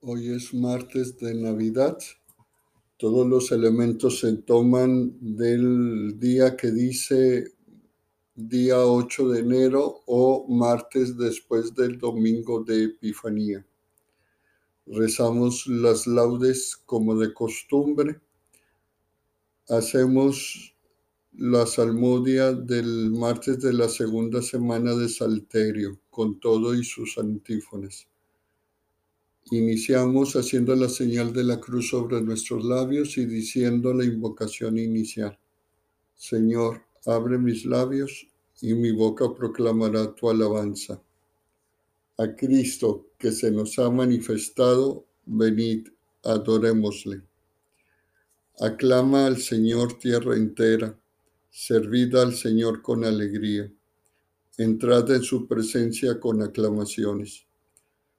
Hoy es martes de Navidad. Todos los elementos se toman del día que dice día 8 de enero o martes después del domingo de Epifanía. Rezamos las laudes como de costumbre. Hacemos la salmodia del martes de la segunda semana de Salterio con todo y sus antífonas. Iniciamos haciendo la señal de la cruz sobre nuestros labios y diciendo la invocación inicial. Señor, abre mis labios y mi boca proclamará tu alabanza. A Cristo que se nos ha manifestado, venid, adorémosle. Aclama al Señor tierra entera, servid al Señor con alegría, entrad en su presencia con aclamaciones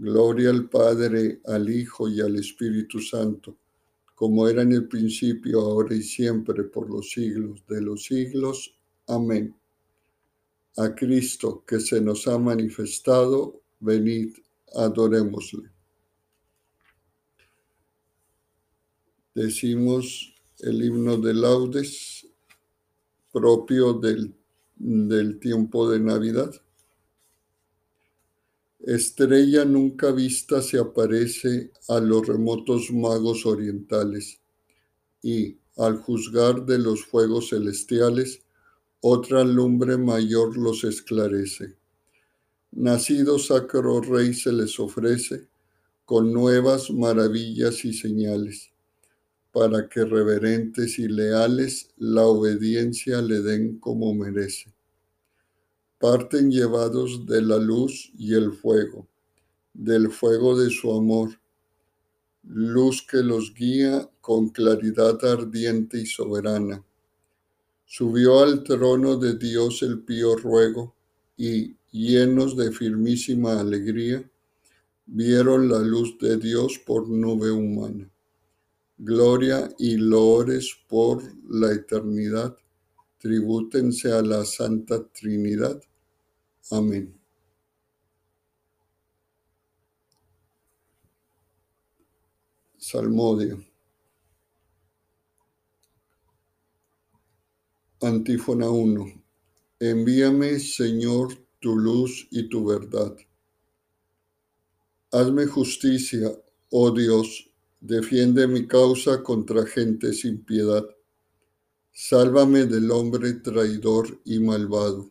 Gloria al Padre, al Hijo y al Espíritu Santo, como era en el principio, ahora y siempre, por los siglos de los siglos. Amén. A Cristo que se nos ha manifestado, venid, adorémosle. Decimos el himno de laudes propio del, del tiempo de Navidad. Estrella nunca vista se aparece a los remotos magos orientales y, al juzgar de los fuegos celestiales, otra lumbre mayor los esclarece. Nacido sacro rey se les ofrece con nuevas maravillas y señales, para que reverentes y leales la obediencia le den como merece parten llevados de la luz y el fuego, del fuego de su amor, luz que los guía con claridad ardiente y soberana. Subió al trono de Dios el pío ruego y, llenos de firmísima alegría, vieron la luz de Dios por nube humana. Gloria y loores por la eternidad tribútense a la Santa Trinidad. Amén. Salmodio. Antífona 1. Envíame, Señor, tu luz y tu verdad. Hazme justicia, oh Dios, defiende mi causa contra gente sin piedad Sálvame del hombre traidor y malvado.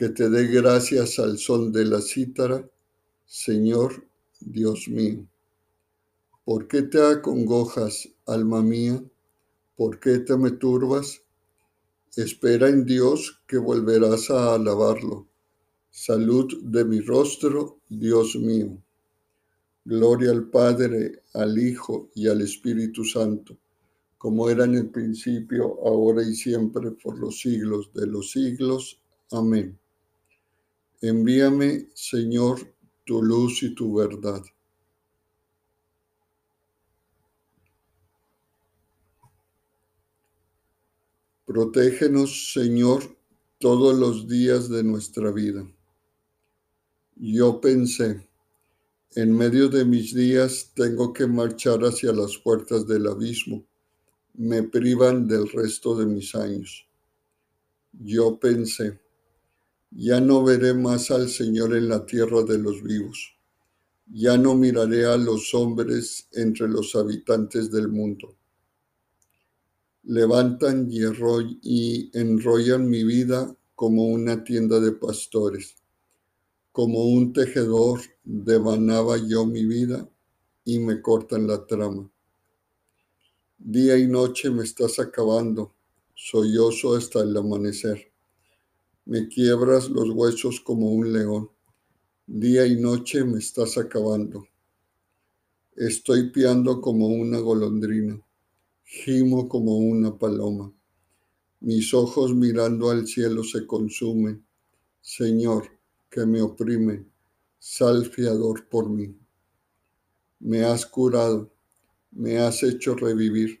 que te dé gracias al sol de la cítara, Señor Dios mío. ¿Por qué te acongojas, alma mía? ¿Por qué te me turbas? Espera en Dios que volverás a alabarlo. Salud de mi rostro, Dios mío. Gloria al Padre, al Hijo y al Espíritu Santo como era en el principio, ahora y siempre, por los siglos de los siglos. Amén. Envíame, Señor, tu luz y tu verdad. Protégenos, Señor, todos los días de nuestra vida. Yo pensé, en medio de mis días tengo que marchar hacia las puertas del abismo me privan del resto de mis años. Yo pensé, ya no veré más al Señor en la tierra de los vivos. Ya no miraré a los hombres entre los habitantes del mundo. Levantan y, y enrollan mi vida como una tienda de pastores. Como un tejedor devanaba yo mi vida y me cortan la trama. Día y noche me estás acabando, sollozo hasta el amanecer. Me quiebras los huesos como un león. Día y noche me estás acabando. Estoy piando como una golondrina, gimo como una paloma. Mis ojos mirando al cielo se consumen. Señor, que me oprime, sal fiador por mí. Me has curado me has hecho revivir.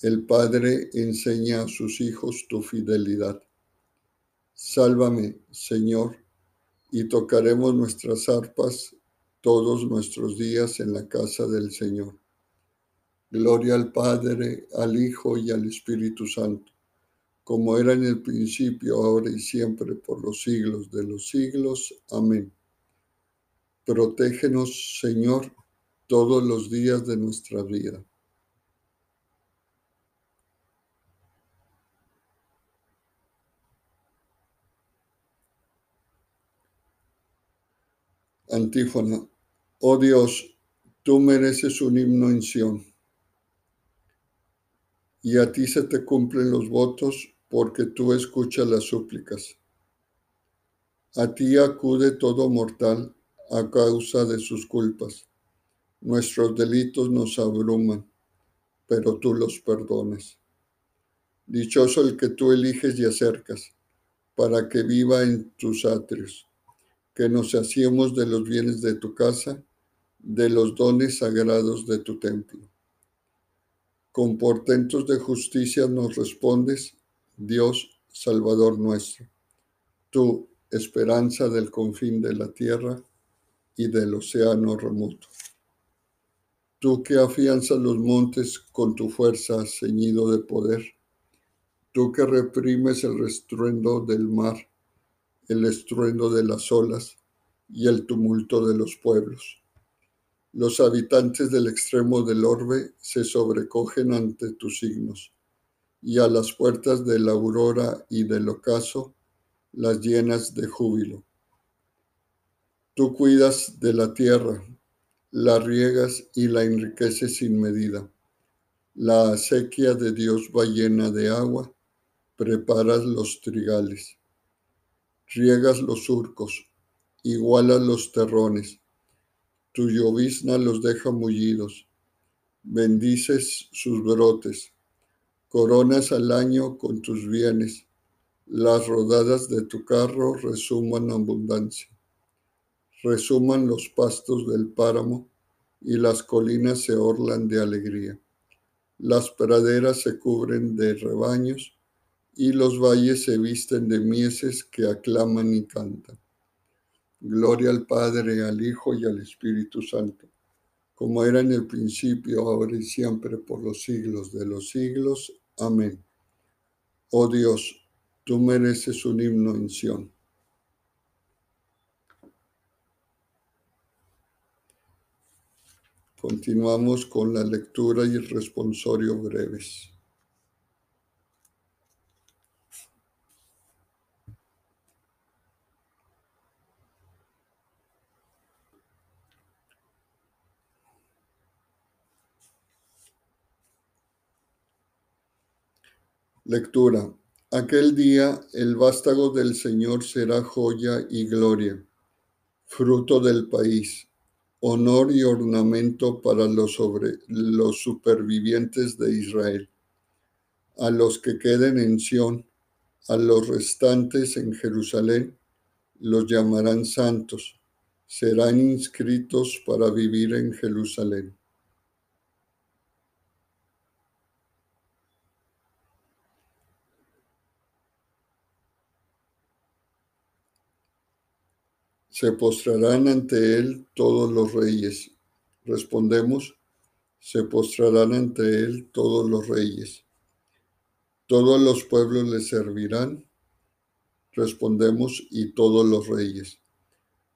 el Padre enseña a sus hijos tu fidelidad. Sálvame, Señor, y tocaremos nuestras arpas todos nuestros días en la casa del Señor. Gloria al Padre, al Hijo y al Espíritu Santo, como era en el principio, ahora y siempre, por los siglos de los siglos. Amén. Protégenos, Señor, todos los días de nuestra vida Antífona. Oh Dios, tú mereces un himno en. Y a ti se te cumplen los votos porque tú escuchas las súplicas. A ti acude todo mortal a causa de sus culpas. Nuestros delitos nos abruman, pero tú los perdonas. Dichoso el que tú eliges y acercas, para que viva en tus atrios que nos hacíamos de los bienes de tu casa, de los dones sagrados de tu templo. Con portentos de justicia nos respondes, Dios Salvador nuestro, tú, esperanza del confín de la tierra y del océano remoto. Tú que afianzas los montes con tu fuerza ceñido de poder, tú que reprimes el restruendo del mar el estruendo de las olas y el tumulto de los pueblos. Los habitantes del extremo del orbe se sobrecogen ante tus signos, y a las puertas de la aurora y del ocaso las llenas de júbilo. Tú cuidas de la tierra, la riegas y la enriqueces sin medida. La acequia de Dios va llena de agua, preparas los trigales riegas los surcos, igualas los terrones, tu llovizna los deja mullidos, bendices sus brotes, coronas al año con tus bienes, las rodadas de tu carro resuman abundancia, resuman los pastos del páramo y las colinas se orlan de alegría. Las praderas se cubren de rebaños y los valles se visten de mieses que aclaman y cantan. Gloria al Padre, al Hijo y al Espíritu Santo, como era en el principio, ahora y siempre, por los siglos de los siglos. Amén. Oh Dios, tú mereces un himno en Sión. Continuamos con la lectura y el responsorio breves. Lectura. Aquel día el vástago del Señor será joya y gloria, fruto del país, honor y ornamento para los, sobre, los supervivientes de Israel. A los que queden en Sión, a los restantes en Jerusalén, los llamarán santos, serán inscritos para vivir en Jerusalén. Se postrarán ante él todos los reyes. Respondemos, se postrarán ante él todos los reyes. Todos los pueblos le servirán. Respondemos, y todos los reyes.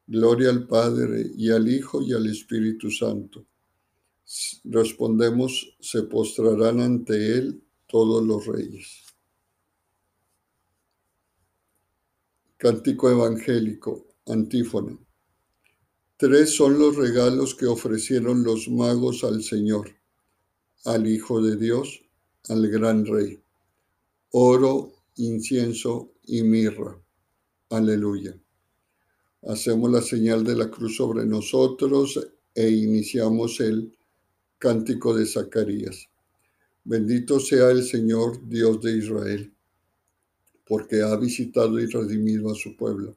Gloria al Padre y al Hijo y al Espíritu Santo. Respondemos, se postrarán ante Él todos los reyes. Cántico evangélico, antífona. Tres son los regalos que ofrecieron los magos al Señor, al Hijo de Dios, al gran Rey. Oro, incienso y mirra. Aleluya. Hacemos la señal de la cruz sobre nosotros e iniciamos el cántico de Zacarías. Bendito sea el Señor Dios de Israel, porque ha visitado y redimido a su pueblo,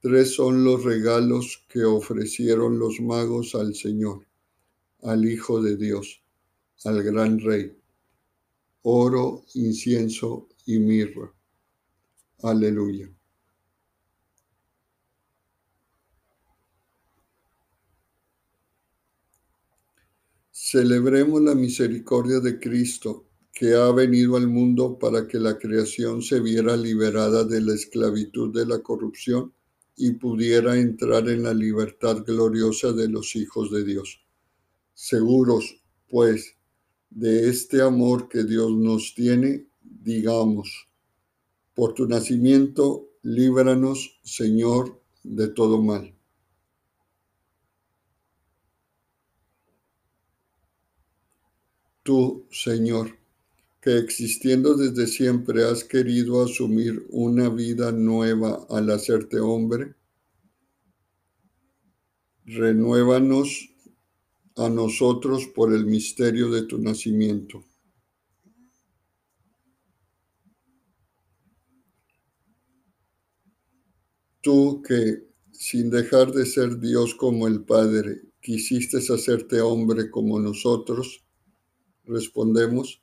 Tres son los regalos que ofrecieron los magos al Señor, al Hijo de Dios, al gran Rey. Oro, incienso y mirra. Aleluya. Celebremos la misericordia de Cristo, que ha venido al mundo para que la creación se viera liberada de la esclavitud de la corrupción y pudiera entrar en la libertad gloriosa de los hijos de Dios. Seguros, pues, de este amor que Dios nos tiene, digamos, por tu nacimiento, líbranos, Señor, de todo mal. tú, Señor, que existiendo desde siempre has querido asumir una vida nueva al hacerte hombre, renuévanos a nosotros por el misterio de tu nacimiento. Tú que, sin dejar de ser Dios como el Padre, quisiste hacerte hombre como nosotros, respondemos,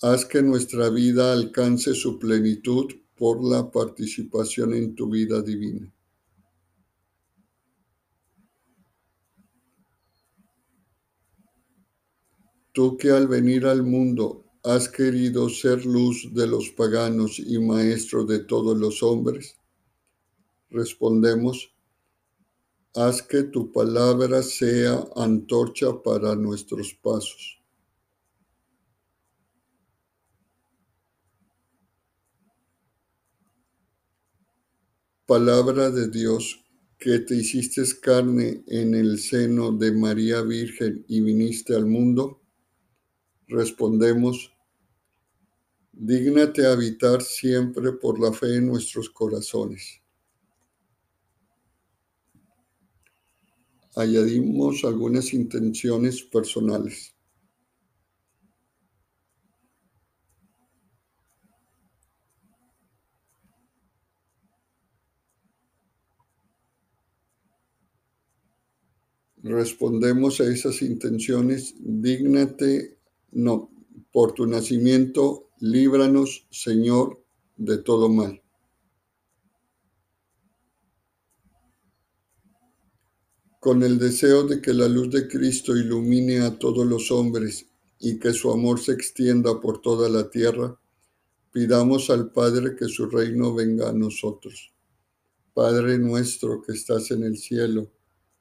haz que nuestra vida alcance su plenitud por la participación en tu vida divina. Tú que al venir al mundo has querido ser luz de los paganos y maestro de todos los hombres, respondemos, haz que tu palabra sea antorcha para nuestros pasos. Palabra de Dios, que te hiciste carne en el seno de María Virgen y viniste al mundo, respondemos, dígnate habitar siempre por la fe en nuestros corazones. Añadimos algunas intenciones personales. Respondemos a esas intenciones, dígnate No, por tu nacimiento, líbranos, Señor, de todo mal. Con el deseo de que la luz de Cristo ilumine a todos los hombres y que su amor se extienda por toda la tierra, pidamos al Padre que su reino venga a nosotros. Padre nuestro que estás en el cielo,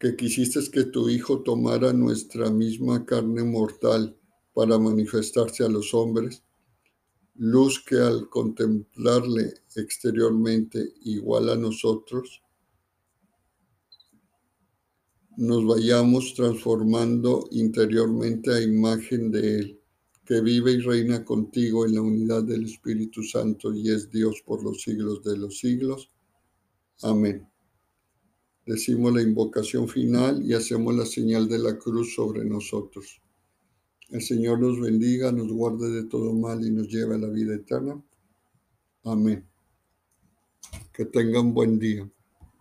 que quisiste que tu Hijo tomara nuestra misma carne mortal para manifestarse a los hombres, luz que al contemplarle exteriormente igual a nosotros, nos vayamos transformando interiormente a imagen de Él, que vive y reina contigo en la unidad del Espíritu Santo y es Dios por los siglos de los siglos. Amén. Decimos la invocación final y hacemos la señal de la cruz sobre nosotros. El Señor nos bendiga, nos guarde de todo mal y nos lleve a la vida eterna. Amén. Que tengan buen día.